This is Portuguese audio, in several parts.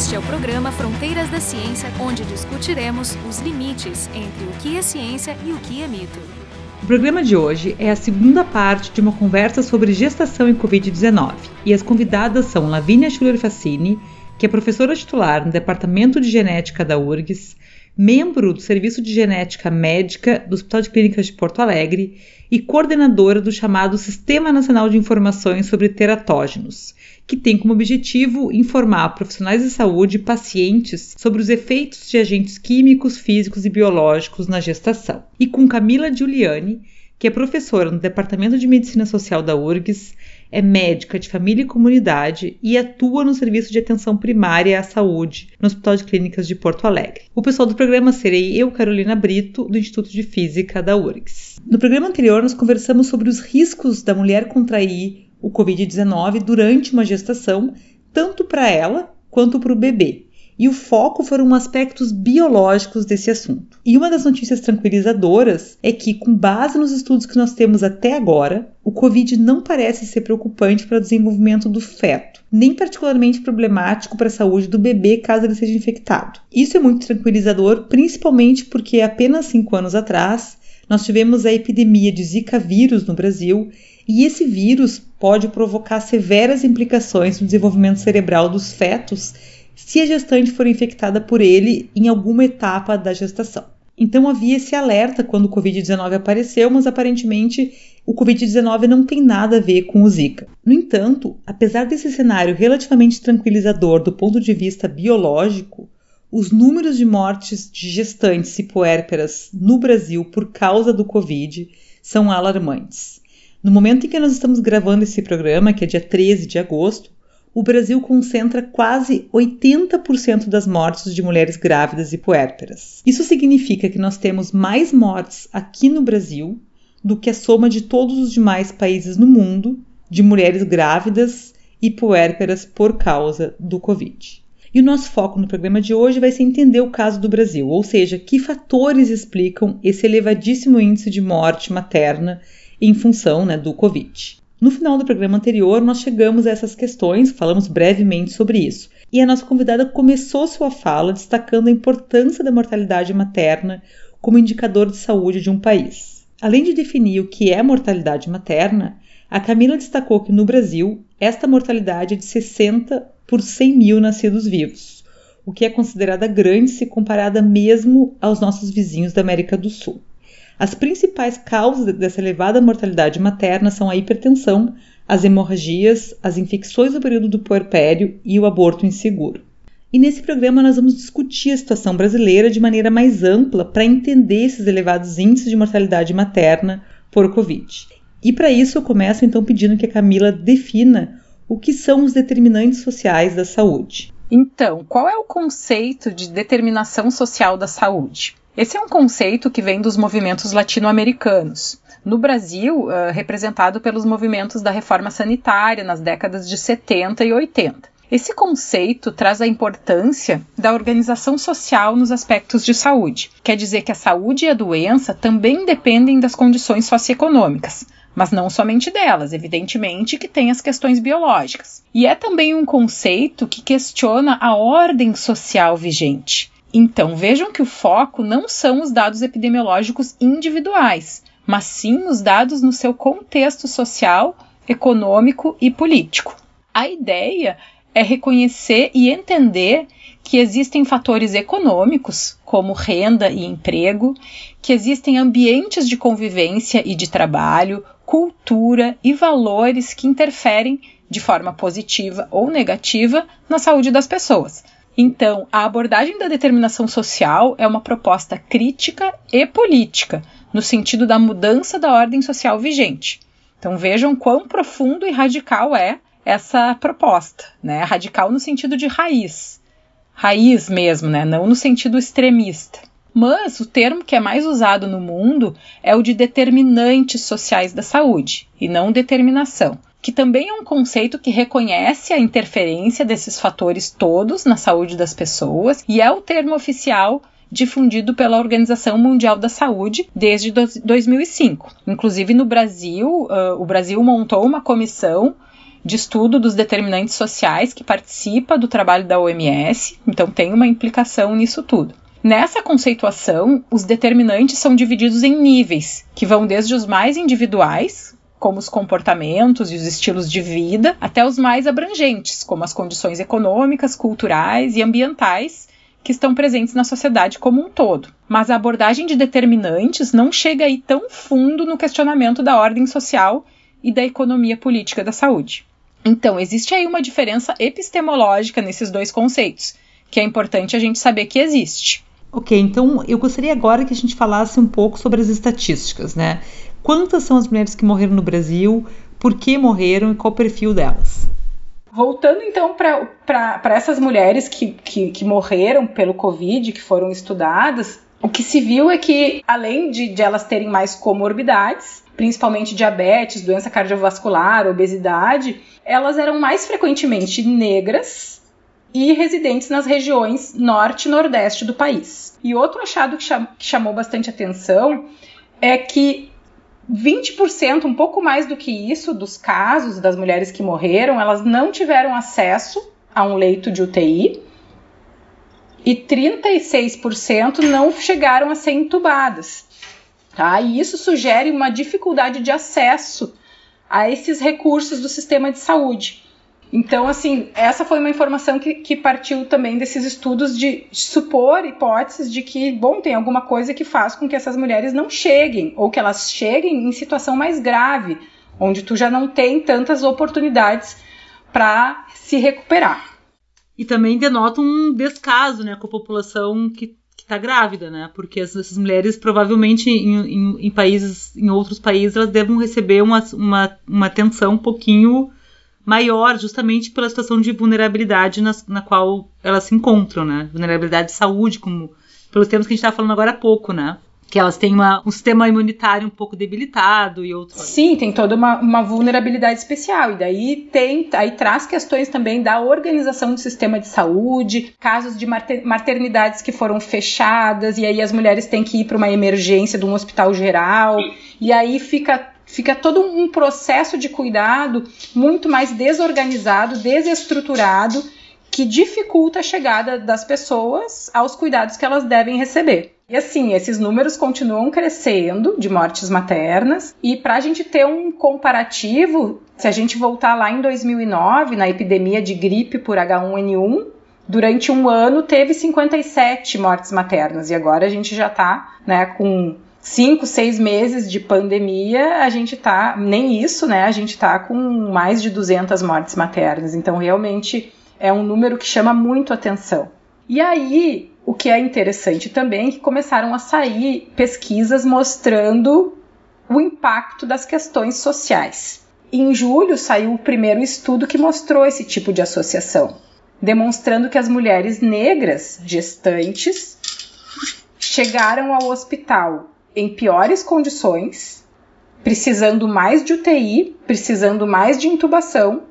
Este é o programa Fronteiras da Ciência, onde discutiremos os limites entre o que é ciência e o que é mito. O programa de hoje é a segunda parte de uma conversa sobre gestação e Covid-19. E as convidadas são Lavínia Schuller Facini, que é professora titular no Departamento de Genética da URGS, membro do Serviço de Genética Médica do Hospital de Clínicas de Porto Alegre e coordenadora do chamado Sistema Nacional de Informações sobre Teratógenos, que tem como objetivo informar profissionais de saúde e pacientes sobre os efeitos de agentes químicos, físicos e biológicos na gestação. E com Camila Giuliani, que é professora no Departamento de Medicina Social da URGS, é médica de família e comunidade e atua no serviço de atenção primária à saúde no Hospital de Clínicas de Porto Alegre. O pessoal do programa serei eu, Carolina Brito, do Instituto de Física da URGS. No programa anterior, nós conversamos sobre os riscos da mulher contrair o Covid-19 durante uma gestação, tanto para ela quanto para o bebê e o foco foram aspectos biológicos desse assunto. E uma das notícias tranquilizadoras é que, com base nos estudos que nós temos até agora, o Covid não parece ser preocupante para o desenvolvimento do feto, nem particularmente problemático para a saúde do bebê caso ele seja infectado. Isso é muito tranquilizador, principalmente porque apenas cinco anos atrás nós tivemos a epidemia de Zika vírus no Brasil e esse vírus pode provocar severas implicações no desenvolvimento cerebral dos fetos se a gestante for infectada por ele em alguma etapa da gestação. Então havia esse alerta quando o Covid-19 apareceu, mas aparentemente o Covid-19 não tem nada a ver com o Zika. No entanto, apesar desse cenário relativamente tranquilizador do ponto de vista biológico, os números de mortes de gestantes e puérperas no Brasil por causa do Covid são alarmantes. No momento em que nós estamos gravando esse programa, que é dia 13 de agosto, o Brasil concentra quase 80% das mortes de mulheres grávidas e puérperas. Isso significa que nós temos mais mortes aqui no Brasil do que a soma de todos os demais países no mundo de mulheres grávidas e puérperas por causa do Covid. E o nosso foco no programa de hoje vai ser entender o caso do Brasil, ou seja, que fatores explicam esse elevadíssimo índice de morte materna em função né, do Covid. No final do programa anterior, nós chegamos a essas questões, falamos brevemente sobre isso. E a nossa convidada começou sua fala destacando a importância da mortalidade materna como indicador de saúde de um país. Além de definir o que é mortalidade materna, a Camila destacou que no Brasil esta mortalidade é de 60 por 100 mil nascidos vivos, o que é considerada grande se comparada mesmo aos nossos vizinhos da América do Sul. As principais causas dessa elevada mortalidade materna são a hipertensão, as hemorragias, as infecções no período do puerpério e o aborto inseguro. E nesse programa nós vamos discutir a situação brasileira de maneira mais ampla para entender esses elevados índices de mortalidade materna por Covid. E para isso eu começo então pedindo que a Camila defina o que são os determinantes sociais da saúde. Então, qual é o conceito de determinação social da saúde? Esse é um conceito que vem dos movimentos latino-americanos. No Brasil, uh, representado pelos movimentos da reforma sanitária nas décadas de 70 e 80. Esse conceito traz a importância da organização social nos aspectos de saúde. Quer dizer que a saúde e a doença também dependem das condições socioeconômicas, mas não somente delas, evidentemente que tem as questões biológicas. E é também um conceito que questiona a ordem social vigente. Então, vejam que o foco não são os dados epidemiológicos individuais, mas sim os dados no seu contexto social, econômico e político. A ideia é reconhecer e entender que existem fatores econômicos, como renda e emprego, que existem ambientes de convivência e de trabalho, cultura e valores que interferem de forma positiva ou negativa na saúde das pessoas. Então, a abordagem da determinação social é uma proposta crítica e política, no sentido da mudança da ordem social vigente. Então, vejam quão profundo e radical é essa proposta, né? Radical no sentido de raiz, raiz mesmo, né? Não no sentido extremista. Mas o termo que é mais usado no mundo é o de determinantes sociais da saúde, e não determinação que também é um conceito que reconhece a interferência desses fatores todos na saúde das pessoas e é o termo oficial difundido pela Organização Mundial da Saúde desde 2005. Inclusive no Brasil, uh, o Brasil montou uma comissão de estudo dos determinantes sociais que participa do trabalho da OMS, então tem uma implicação nisso tudo. Nessa conceituação, os determinantes são divididos em níveis, que vão desde os mais individuais, como os comportamentos e os estilos de vida, até os mais abrangentes, como as condições econômicas, culturais e ambientais que estão presentes na sociedade como um todo. Mas a abordagem de determinantes não chega aí tão fundo no questionamento da ordem social e da economia política da saúde. Então, existe aí uma diferença epistemológica nesses dois conceitos, que é importante a gente saber que existe. Ok, então eu gostaria agora que a gente falasse um pouco sobre as estatísticas, né? Quantas são as mulheres que morreram no Brasil, por que morreram e qual o perfil delas? Voltando então para essas mulheres que, que, que, morreram pelo Covid, que foram estudadas, o que se viu é que, além de, de elas terem mais comorbidades, principalmente diabetes, doença cardiovascular, obesidade, elas eram mais frequentemente negras e residentes nas regiões norte e nordeste do país. E outro achado que, cham que chamou bastante atenção é que 20%, um pouco mais do que isso, dos casos das mulheres que morreram, elas não tiveram acesso a um leito de UTI e 36% não chegaram a ser entubadas. Tá? E isso sugere uma dificuldade de acesso a esses recursos do sistema de saúde. Então, assim, essa foi uma informação que, que partiu também desses estudos de supor hipóteses de que, bom, tem alguma coisa que faz com que essas mulheres não cheguem, ou que elas cheguem em situação mais grave, onde tu já não tem tantas oportunidades para se recuperar. E também denota um descaso né, com a população que está grávida, né? Porque essas mulheres provavelmente em, em, em, países, em outros países, elas devem receber uma, uma, uma atenção um pouquinho maior, justamente pela situação de vulnerabilidade na, na qual elas se encontram, né? Vulnerabilidade de saúde, como pelos termos que a gente estava falando agora há pouco, né? que elas têm uma, um sistema imunitário um pouco debilitado e outros. Sim, tem toda uma, uma, vulnerabilidade especial. E daí tem, aí traz questões também da organização do sistema de saúde, casos de maternidades que foram fechadas, e aí as mulheres têm que ir para uma emergência de um hospital geral, e aí fica fica todo um processo de cuidado muito mais desorganizado, desestruturado, que dificulta a chegada das pessoas aos cuidados que elas devem receber. E assim, esses números continuam crescendo de mortes maternas, e para a gente ter um comparativo, se a gente voltar lá em 2009, na epidemia de gripe por H1N1, durante um ano teve 57 mortes maternas, e agora a gente já está né, com cinco, seis meses de pandemia, a gente tá, nem isso, né? A gente tá com mais de 200 mortes maternas. Então, realmente é um número que chama muito atenção. E aí, o que é interessante também é que começaram a sair pesquisas mostrando o impacto das questões sociais. Em julho saiu o primeiro estudo que mostrou esse tipo de associação, demonstrando que as mulheres negras gestantes chegaram ao hospital em piores condições, precisando mais de UTI, precisando mais de intubação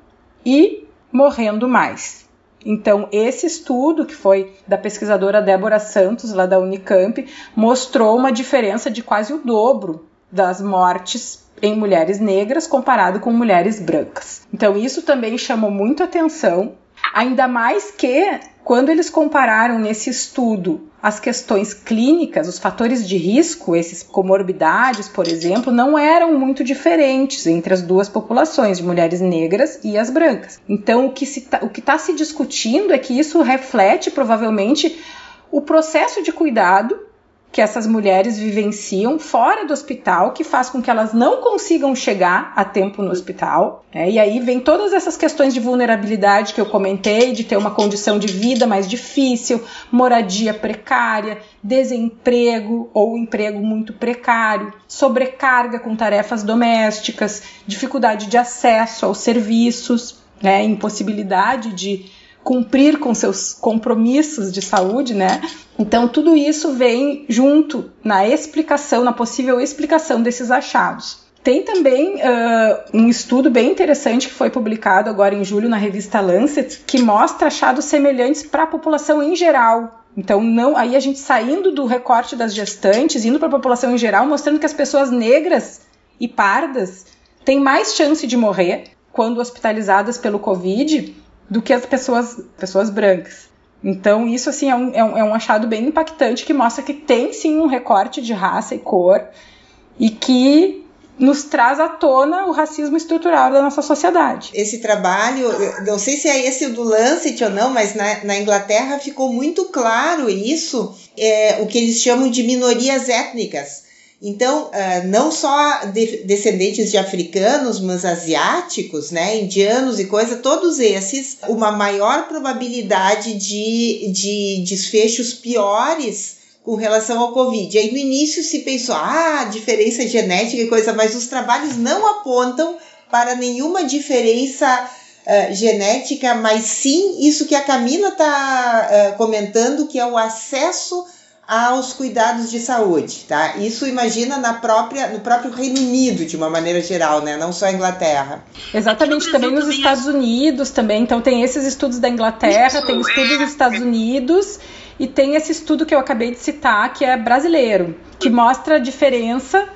e morrendo mais. Então, esse estudo, que foi da pesquisadora Débora Santos, lá da Unicamp, mostrou uma diferença de quase o dobro das mortes em mulheres negras comparado com mulheres brancas. Então, isso também chamou muito atenção, ainda mais que quando eles compararam nesse estudo as questões clínicas, os fatores de risco, esses comorbidades, por exemplo, não eram muito diferentes entre as duas populações, de mulheres negras e as brancas. Então, o que tá, está se discutindo é que isso reflete provavelmente o processo de cuidado que essas mulheres vivenciam fora do hospital, que faz com que elas não consigam chegar a tempo no hospital. Né? E aí vem todas essas questões de vulnerabilidade que eu comentei, de ter uma condição de vida mais difícil, moradia precária, desemprego ou emprego muito precário, sobrecarga com tarefas domésticas, dificuldade de acesso aos serviços, né? impossibilidade de cumprir com seus compromissos de saúde, né? Então tudo isso vem junto na explicação, na possível explicação desses achados. Tem também uh, um estudo bem interessante que foi publicado agora em julho na revista Lancet, que mostra achados semelhantes para a população em geral. Então, não, aí a gente saindo do recorte das gestantes, indo para a população em geral, mostrando que as pessoas negras e pardas têm mais chance de morrer quando hospitalizadas pelo Covid do que as pessoas, pessoas brancas. Então, isso assim é um, é um, é um achado bem impactante que mostra que tem sim um recorte de raça e cor e que nos traz à tona o racismo estrutural da nossa sociedade. Esse trabalho, não sei se é esse do Lancet ou não, mas na, na Inglaterra ficou muito claro isso, é, o que eles chamam de minorias étnicas. Então, uh, não só de, descendentes de africanos, mas asiáticos, né, indianos e coisa, todos esses, uma maior probabilidade de, de desfechos piores com relação ao Covid. Aí no início se pensou, ah, diferença genética e coisa, mas os trabalhos não apontam para nenhuma diferença uh, genética, mas sim isso que a Camila está uh, comentando, que é o acesso aos cuidados de saúde, tá? Isso imagina na própria, no próprio Reino Unido, de uma maneira geral, né? Não só a Inglaterra. Exatamente, também nos Estados Unidos também. Então tem esses estudos da Inglaterra, Isso, tem estudos é, dos Estados Unidos e tem esse estudo que eu acabei de citar, que é brasileiro, que mostra a diferença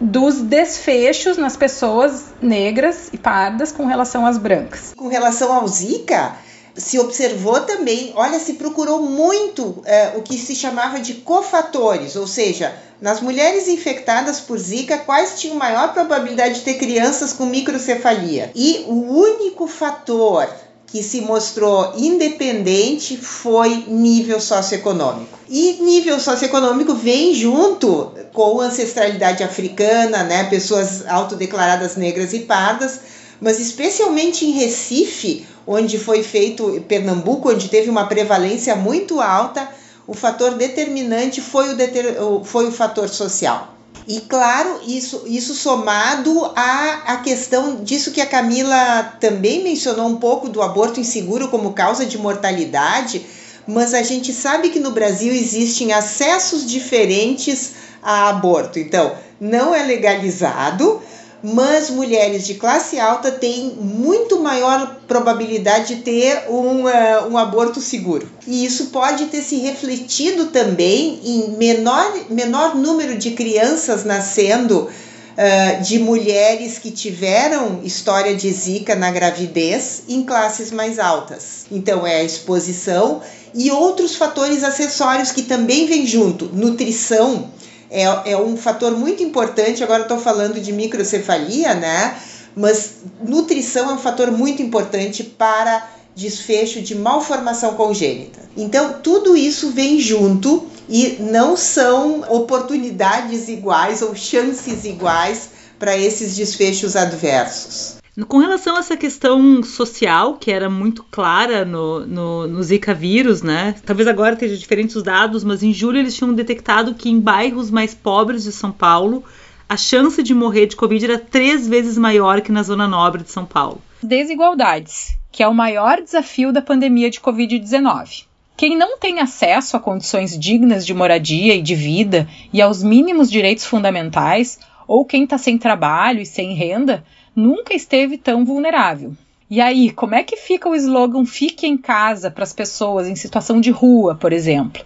dos desfechos nas pessoas negras e pardas com relação às brancas. Com relação ao Zika, se observou também, olha, se procurou muito é, o que se chamava de cofatores, ou seja, nas mulheres infectadas por Zika, quais tinham maior probabilidade de ter crianças com microcefalia? E o único fator que se mostrou independente foi nível socioeconômico. E nível socioeconômico vem junto com ancestralidade africana, né, pessoas autodeclaradas negras e pardas, mas especialmente em Recife, onde foi feito, Pernambuco, onde teve uma prevalência muito alta, o fator determinante foi o, deter, foi o fator social. E claro, isso, isso somado à, à questão disso que a Camila também mencionou um pouco do aborto inseguro como causa de mortalidade, mas a gente sabe que no Brasil existem acessos diferentes a aborto. Então, não é legalizado, mas mulheres de classe alta têm muito maior probabilidade de ter um, uh, um aborto seguro. E isso pode ter se refletido também em menor, menor número de crianças nascendo uh, de mulheres que tiveram história de zika na gravidez em classes mais altas. Então, é a exposição e outros fatores acessórios que também vêm junto, nutrição é, é um fator muito importante. Agora estou falando de microcefalia, né? Mas nutrição é um fator muito importante para desfecho de malformação congênita. Então, tudo isso vem junto e não são oportunidades iguais ou chances iguais para esses desfechos adversos. Com relação a essa questão social, que era muito clara no, no, no, Zika vírus, né? Talvez agora esteja diferentes os dados, mas em julho eles tinham detectado que em bairros mais pobres de São Paulo, a chance de morrer de Covid era três vezes maior que na zona nobre de São Paulo. Desigualdades, que é o maior desafio da pandemia de Covid-19. Quem não tem acesso a condições dignas de moradia e de vida e aos mínimos direitos fundamentais, ou quem está sem trabalho e sem renda, nunca esteve tão vulnerável. E aí, como é que fica o slogan Fique em casa para as pessoas em situação de rua, por exemplo?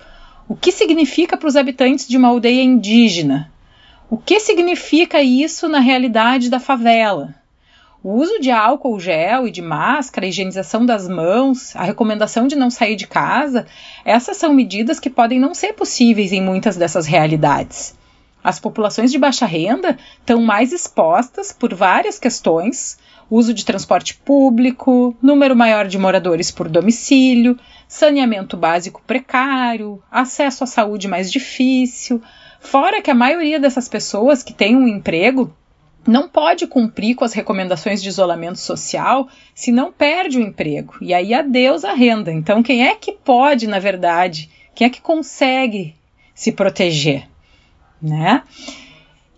O que significa para os habitantes de uma aldeia indígena? O que significa isso na realidade da favela? O uso de álcool gel e de máscara, a higienização das mãos, a recomendação de não sair de casa, essas são medidas que podem não ser possíveis em muitas dessas realidades. As populações de baixa renda estão mais expostas por várias questões: uso de transporte público, número maior de moradores por domicílio, saneamento básico precário, acesso à saúde mais difícil. Fora que a maioria dessas pessoas que têm um emprego não pode cumprir com as recomendações de isolamento social se não perde o emprego. E aí adeus a renda. Então, quem é que pode, na verdade, quem é que consegue se proteger? Né?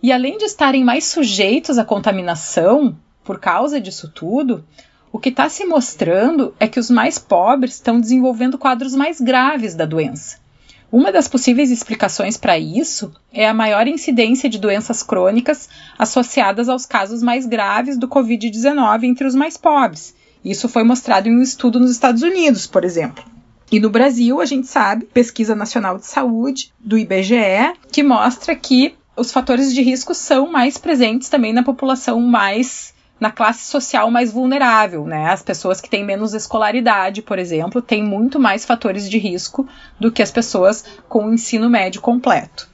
E além de estarem mais sujeitos à contaminação por causa disso tudo, o que está se mostrando é que os mais pobres estão desenvolvendo quadros mais graves da doença. Uma das possíveis explicações para isso é a maior incidência de doenças crônicas associadas aos casos mais graves do Covid-19 entre os mais pobres. Isso foi mostrado em um estudo nos Estados Unidos, por exemplo. E no Brasil, a gente sabe, pesquisa nacional de saúde do IBGE, que mostra que os fatores de risco são mais presentes também na população mais na classe social mais vulnerável, né? As pessoas que têm menos escolaridade, por exemplo, têm muito mais fatores de risco do que as pessoas com o ensino médio completo.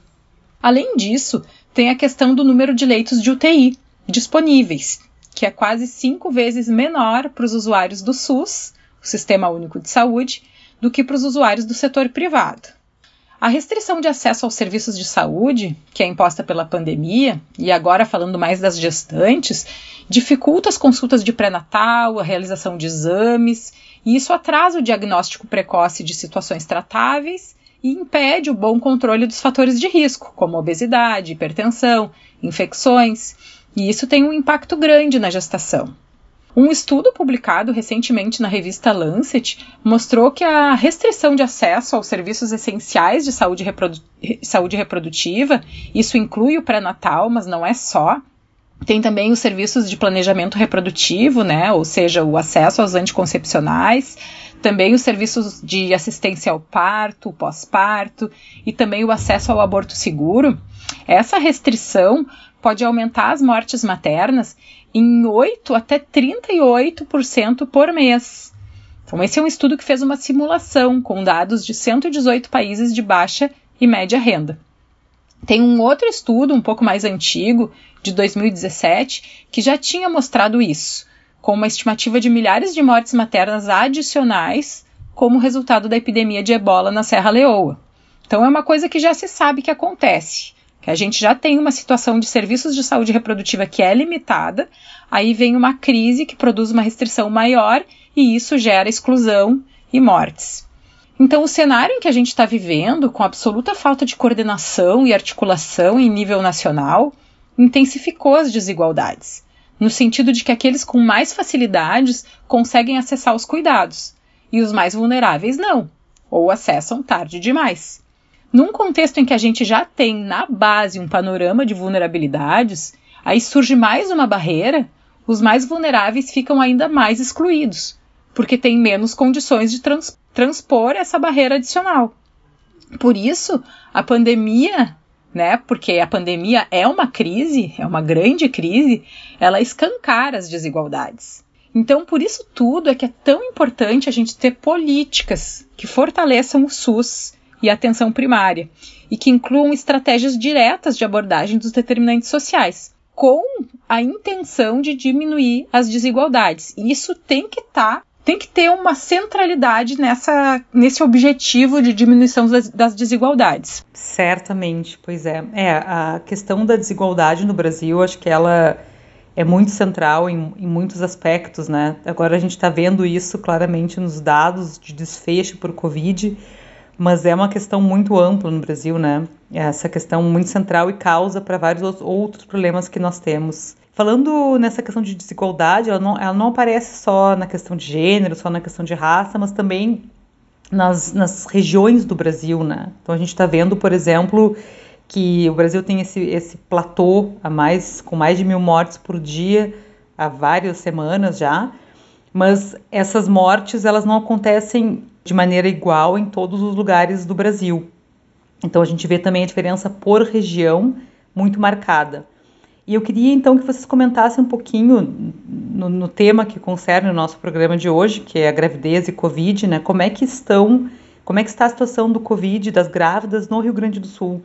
Além disso, tem a questão do número de leitos de UTI disponíveis, que é quase cinco vezes menor para os usuários do SUS, o Sistema Único de Saúde, do que para os usuários do setor privado. A restrição de acesso aos serviços de saúde, que é imposta pela pandemia, e agora falando mais das gestantes, dificulta as consultas de pré-natal, a realização de exames, e isso atrasa o diagnóstico precoce de situações tratáveis e impede o bom controle dos fatores de risco, como obesidade, hipertensão, infecções, e isso tem um impacto grande na gestação. Um estudo publicado recentemente na revista Lancet mostrou que a restrição de acesso aos serviços essenciais de saúde, reprodu saúde reprodutiva, isso inclui o pré-natal, mas não é só, tem também os serviços de planejamento reprodutivo, né, ou seja, o acesso aos anticoncepcionais, também os serviços de assistência ao parto, pós-parto e também o acesso ao aborto seguro. Essa restrição pode aumentar as mortes maternas em 8 até 38% por mês. Então, esse é um estudo que fez uma simulação com dados de 118 países de baixa e média renda. Tem um outro estudo, um pouco mais antigo, de 2017, que já tinha mostrado isso, com uma estimativa de milhares de mortes maternas adicionais como resultado da epidemia de ebola na Serra Leoa. Então, é uma coisa que já se sabe que acontece que a gente já tem uma situação de serviços de saúde reprodutiva que é limitada, aí vem uma crise que produz uma restrição maior e isso gera exclusão e mortes. Então, o cenário em que a gente está vivendo, com absoluta falta de coordenação e articulação em nível nacional, intensificou as desigualdades, no sentido de que aqueles com mais facilidades conseguem acessar os cuidados e os mais vulneráveis não, ou acessam tarde demais. Num contexto em que a gente já tem na base um panorama de vulnerabilidades, aí surge mais uma barreira, os mais vulneráveis ficam ainda mais excluídos, porque têm menos condições de trans transpor essa barreira adicional. Por isso, a pandemia, né, porque a pandemia é uma crise, é uma grande crise, ela escancara as desigualdades. Então, por isso tudo é que é tão importante a gente ter políticas que fortaleçam o SUS, e atenção primária, e que incluam estratégias diretas de abordagem dos determinantes sociais, com a intenção de diminuir as desigualdades. E isso tem que estar tá tem que ter uma centralidade nessa, nesse objetivo de diminuição das, das, desigualdades. Certamente, pois é. É, a questão da desigualdade no Brasil, acho que ela é muito central em, em muitos aspectos, né? Agora a gente está vendo isso claramente nos dados de desfecho por Covid, mas é uma questão muito ampla no Brasil, né? Essa questão muito central e causa para vários outros problemas que nós temos. Falando nessa questão de desigualdade, ela não, ela não aparece só na questão de gênero, só na questão de raça, mas também nas, nas regiões do Brasil, né? Então a gente está vendo, por exemplo, que o Brasil tem esse, esse platô a mais, com mais de mil mortes por dia há várias semanas já, mas essas mortes elas não acontecem de maneira igual em todos os lugares do Brasil. Então a gente vê também a diferença por região muito marcada. E eu queria então que vocês comentassem um pouquinho no, no, tema que concerne o nosso programa de hoje, que é a gravidez e Covid, né? Como é que estão, como é que está a situação do Covid das grávidas no Rio Grande do Sul,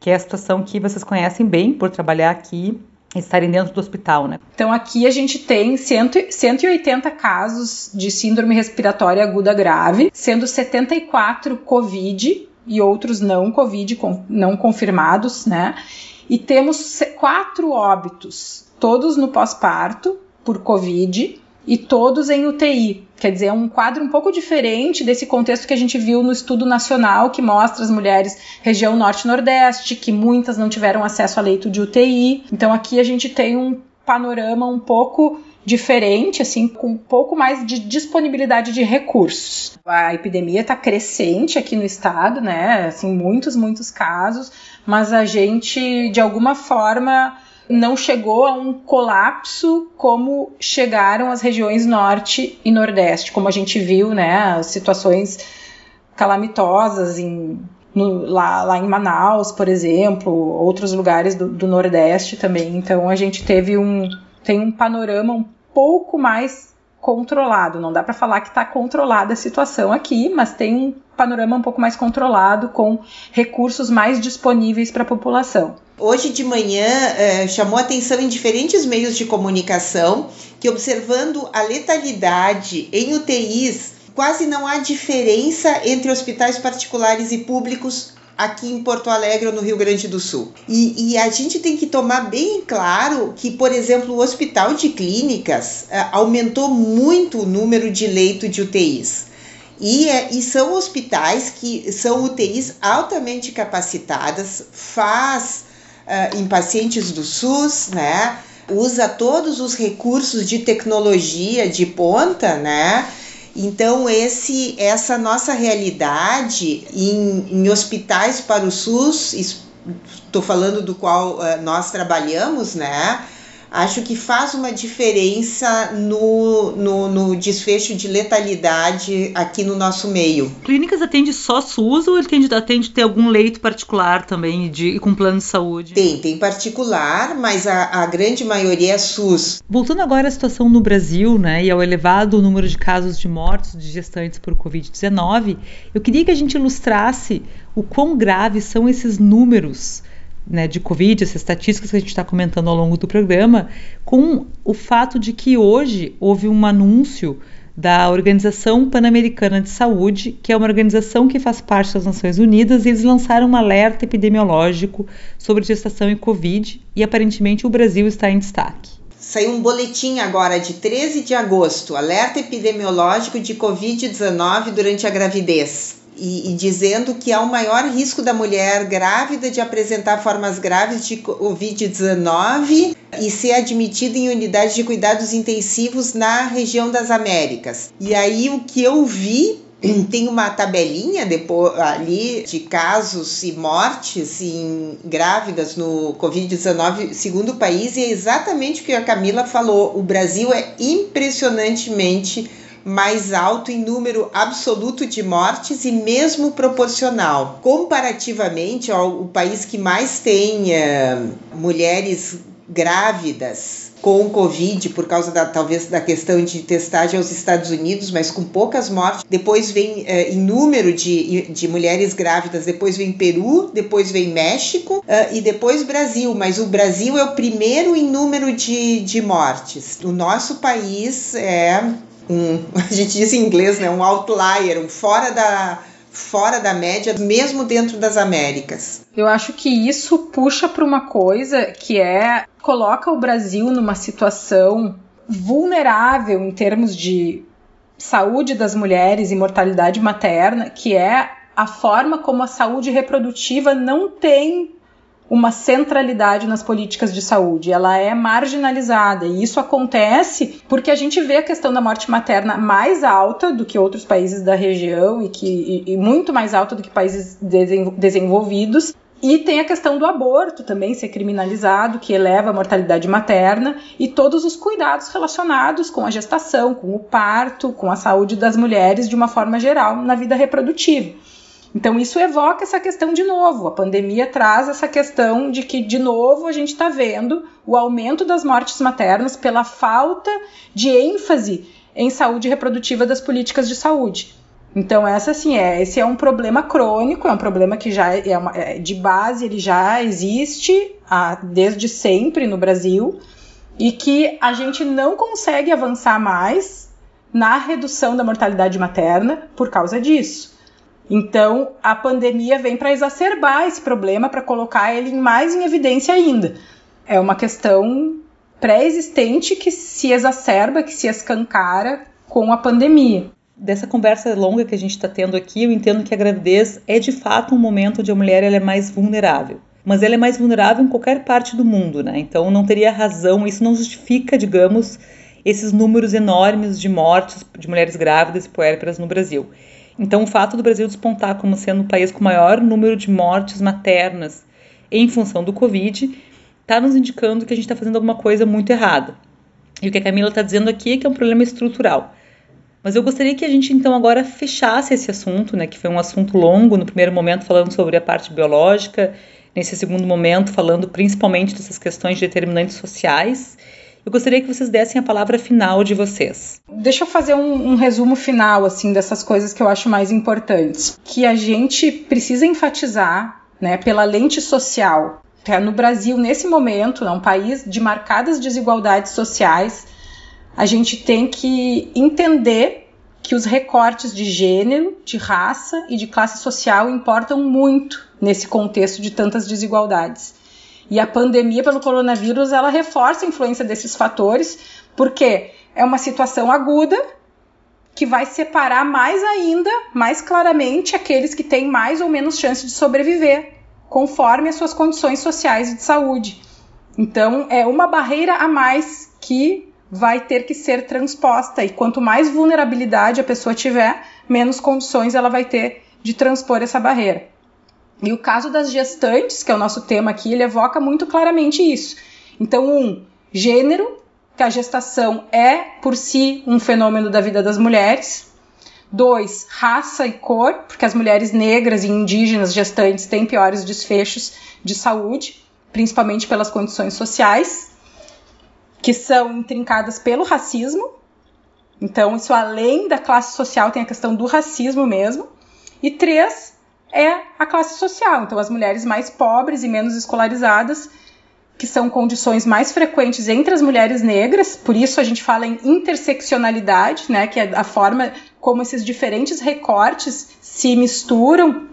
que é a situação que vocês conhecem bem por trabalhar aqui estarem dentro do hospital, né? Então aqui a gente tem 100, 180 casos de síndrome respiratória aguda grave, sendo 74 COVID e outros não COVID, não confirmados, né? E temos quatro óbitos, todos no pós-parto por COVID e todos em UTI. Quer dizer, é um quadro um pouco diferente desse contexto que a gente viu no estudo nacional que mostra as mulheres região norte-nordeste, que muitas não tiveram acesso a leito de UTI. Então aqui a gente tem um panorama um pouco diferente, assim, com um pouco mais de disponibilidade de recursos. A epidemia está crescente aqui no estado, né? Assim, muitos, muitos casos, mas a gente, de alguma forma, não chegou a um colapso como chegaram as regiões norte e nordeste, como a gente viu, né, as situações calamitosas em, no, lá, lá em Manaus, por exemplo, outros lugares do, do nordeste também. Então a gente teve um, tem um panorama um pouco mais controlado. Não dá para falar que está controlada a situação aqui, mas tem um panorama um pouco mais controlado, com recursos mais disponíveis para a população. Hoje de manhã eh, chamou atenção em diferentes meios de comunicação que, observando a letalidade em UTIs, quase não há diferença entre hospitais particulares e públicos aqui em Porto Alegre ou no Rio Grande do Sul. E, e, a gente tem que tomar bem claro que, por exemplo, o Hospital de Clínicas uh, aumentou muito o número de leito de UTIs. E, uh, e são hospitais que são UTIs altamente capacitadas, faz uh, em pacientes do SUS, né? Usa todos os recursos de tecnologia de ponta, né? Então, esse, essa nossa realidade em, em hospitais para o SUS, estou falando do qual uh, nós trabalhamos, né? Acho que faz uma diferença no, no, no, desfecho de letalidade aqui no nosso meio. Clínicas atende só SUS ou ele atende, atende ter algum leito particular também de, com plano de saúde? Tem, tem particular, mas a, a grande maioria é SUS. Voltando agora à situação no Brasil, né, e ao elevado número de casos de mortes de gestantes por Covid-19, eu queria que a gente ilustrasse o quão graves são esses números né, de Covid, essas estatísticas que a gente está comentando ao longo do programa, com o fato de que hoje houve um anúncio da Organização Pan-Americana de Saúde, que é uma organização que faz parte das Nações Unidas, e eles lançaram um alerta epidemiológico sobre gestação e Covid, e aparentemente o Brasil está em destaque. Saiu um boletim agora de 13 de agosto, alerta epidemiológico de Covid-19 durante a gravidez e, e, dizendo que há o um maior risco da mulher grávida de apresentar formas graves de Covid-19 e ser admitida em unidade de cuidados intensivos na região das Américas. E aí o que eu vi tem uma tabelinha depois ali de casos e mortes em grávidas no Covid-19 segundo o país e é exatamente o que a Camila falou. O Brasil é impressionantemente mais alto em número absoluto de mortes e mesmo proporcional. Comparativamente ao país que mais tem uh, mulheres grávidas com Covid por causa da talvez da questão de testagem aos Estados Unidos, mas com poucas mortes. Depois vem uh, em número de, de mulheres grávidas, depois vem Peru, depois vem México uh, e depois Brasil. Mas o Brasil é o primeiro em número de, de mortes. O nosso país é um, a gente diz em inglês, né, um outlier, um fora da, fora da média, mesmo dentro das Américas. Eu acho que isso puxa para uma coisa que é coloca o Brasil numa situação vulnerável em termos de saúde das mulheres e mortalidade materna, que é a forma como a saúde reprodutiva não tem uma centralidade nas políticas de saúde, ela é marginalizada e isso acontece porque a gente vê a questão da morte materna mais alta do que outros países da região e que e, e muito mais alta do que países desenvolvidos e tem a questão do aborto também ser criminalizado, que eleva a mortalidade materna, e todos os cuidados relacionados com a gestação, com o parto, com a saúde das mulheres de uma forma geral na vida reprodutiva. Então isso evoca essa questão de novo. A pandemia traz essa questão de que, de novo, a gente está vendo o aumento das mortes maternas pela falta de ênfase em saúde reprodutiva das políticas de saúde. Então essa assim é, esse é um problema crônico, é um problema que já é, uma, é de base, ele já existe há, desde sempre no Brasil e que a gente não consegue avançar mais na redução da mortalidade materna por causa disso. Então, a pandemia vem para exacerbar esse problema, para colocar ele mais em evidência ainda. É uma questão pré-existente que se exacerba, que se escancara com a pandemia. Dessa conversa longa que a gente está tendo aqui, eu entendo que a gravidez é de fato um momento onde a mulher ela é mais vulnerável. Mas ela é mais vulnerável em qualquer parte do mundo, né? Então não teria razão, isso não justifica, digamos, esses números enormes de mortes de mulheres grávidas e puérperas no Brasil. Então, o fato do Brasil despontar como sendo o país com maior número de mortes maternas em função do Covid está nos indicando que a gente está fazendo alguma coisa muito errada. E o que a Camila está dizendo aqui é que é um problema estrutural. Mas eu gostaria que a gente então agora fechasse esse assunto, né, que foi um assunto longo, no primeiro momento falando sobre a parte biológica, nesse segundo momento falando principalmente dessas questões de determinantes sociais, eu gostaria que vocês dessem a palavra final de vocês. Deixa eu fazer um, um, resumo final assim dessas coisas que eu acho mais importantes. Que a gente precisa enfatizar, né, pela lente social. No Brasil, nesse momento, é um país de marcadas desigualdades sociais, a gente tem que entender que os recortes de gênero, de raça e de classe social importam muito nesse contexto de tantas desigualdades. E a pandemia pelo coronavírus, ela reforça a influência desses fatores, porque é uma situação aguda que vai separar mais ainda, mais claramente, aqueles que têm mais ou menos chance de sobreviver, conforme as suas condições sociais e de saúde. Então, é uma barreira a mais que vai ter que ser transposta. E quanto mais vulnerabilidade a pessoa tiver, menos condições ela vai ter de transpor essa barreira. E o caso das gestantes, que é o nosso tema aqui, ele evoca muito claramente isso. Então, um, gênero, que a gestação é por si um fenômeno da vida das mulheres. Dois, raça e cor, porque as mulheres negras e indígenas gestantes têm piores desfechos de saúde, principalmente pelas condições sociais que são intrincadas pelo racismo. Então, isso além da classe social tem a questão do racismo mesmo. E três é a classe social. Então, as mulheres mais pobres e menos escolarizadas, que são condições mais frequentes entre as mulheres negras. Por isso a gente fala em interseccionalidade, né, que é a forma como esses diferentes recortes se misturam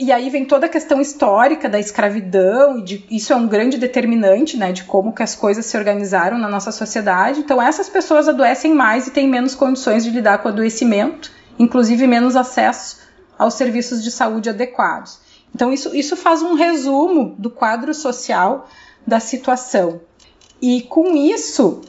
e aí vem toda a questão histórica da escravidão, e de, isso é um grande determinante né, de como que as coisas se organizaram na nossa sociedade. Então essas pessoas adoecem mais e têm menos condições de lidar com o adoecimento, inclusive menos acesso aos serviços de saúde adequados. Então isso, isso faz um resumo do quadro social da situação. E com isso,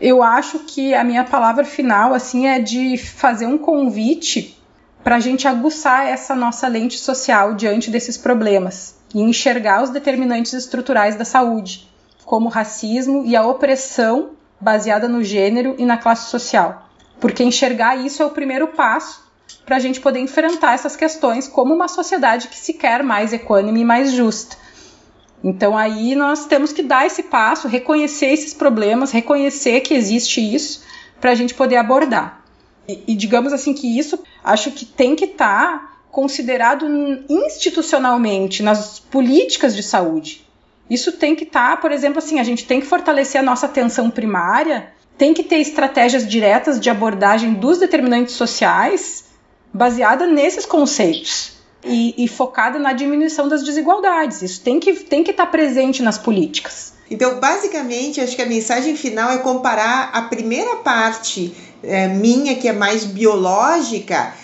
eu acho que a minha palavra final assim é de fazer um convite para a gente aguçar essa nossa lente social diante desses problemas e enxergar os determinantes estruturais da saúde, como o racismo e a opressão baseada no gênero e na classe social. Porque enxergar isso é o primeiro passo para a gente poder enfrentar essas questões como uma sociedade que se quer mais equânime e mais justa. Então aí nós temos que dar esse passo, reconhecer esses problemas, reconhecer que existe isso, para a gente poder abordar. E, e, digamos assim que isso acho que tem que estar tá considerado institucionalmente nas políticas de saúde. Isso tem que estar, tá, por exemplo, assim, a gente tem que fortalecer a nossa atenção primária, tem que ter estratégias diretas de abordagem dos determinantes sociais baseada nesses conceitos. E, e focada na diminuição das desigualdades. Isso tem que tem que estar tá presente nas políticas. Então, basicamente, acho que a mensagem final é comparar a primeira parte é, minha, que é mais biológica,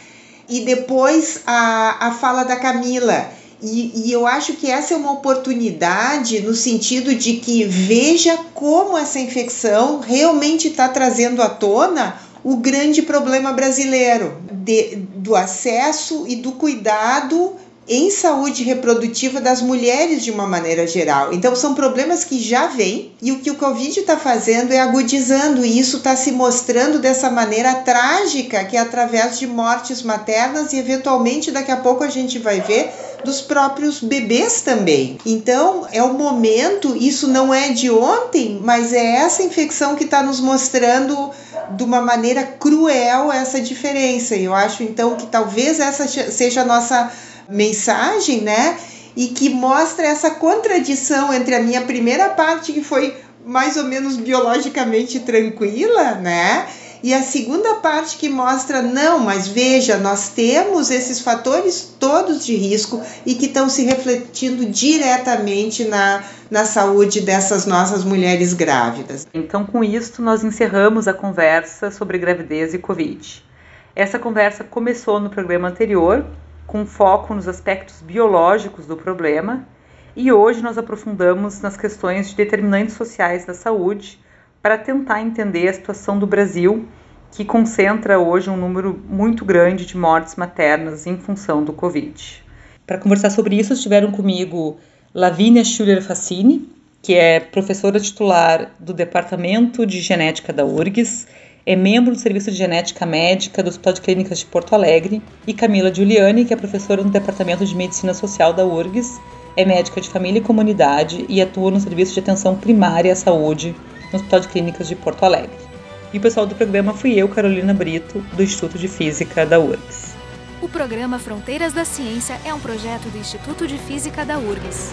e depois a, a fala da Camila. E, e, eu acho que essa é uma oportunidade no sentido de que veja como essa infecção realmente está trazendo à tona o grande problema brasileiro de, do acesso e do cuidado em saúde reprodutiva das mulheres de uma maneira geral. Então, são problemas que já vêm e o que o Covid está fazendo é agudizando, e isso está se mostrando dessa maneira trágica, que é através de mortes maternas e, eventualmente, daqui a pouco a gente vai ver dos próprios bebês também. Então, é o momento, isso não é de ontem, mas é essa infecção que está nos mostrando de uma maneira cruel essa diferença. E eu acho então que talvez essa seja a nossa mensagem, né? E que mostra essa contradição entre a minha primeira parte, que foi mais ou menos biologicamente tranquila, né? E a segunda parte que mostra, não, mas veja, nós temos esses fatores todos de risco e que estão se refletindo diretamente na, na saúde dessas nossas mulheres grávidas. Então, com isto, nós encerramos a conversa sobre gravidez e Covid. Essa conversa começou no programa anterior, com foco nos aspectos biológicos do problema, e hoje nós aprofundamos nas questões de determinantes sociais da saúde para tentar entender a situação do Brasil, que concentra hoje um número muito grande de mortes maternas em função do Covid. Para conversar sobre isso, estiveram comigo Lavínia Schuller Facini, que é professora titular do Departamento de Genética da URGS é membro do Serviço de Genética Médica do Hospital de Clínicas de Porto Alegre, e Camila Giuliani, que é professora no Departamento de Medicina Social da URGS, é médica de família e comunidade e atua no Serviço de Atenção Primária à Saúde no Hospital de Clínicas de Porto Alegre. E o pessoal do programa fui eu, Carolina Brito, do Instituto de Física da URGS. O programa Fronteiras da Ciência é um projeto do Instituto de Física da URGS.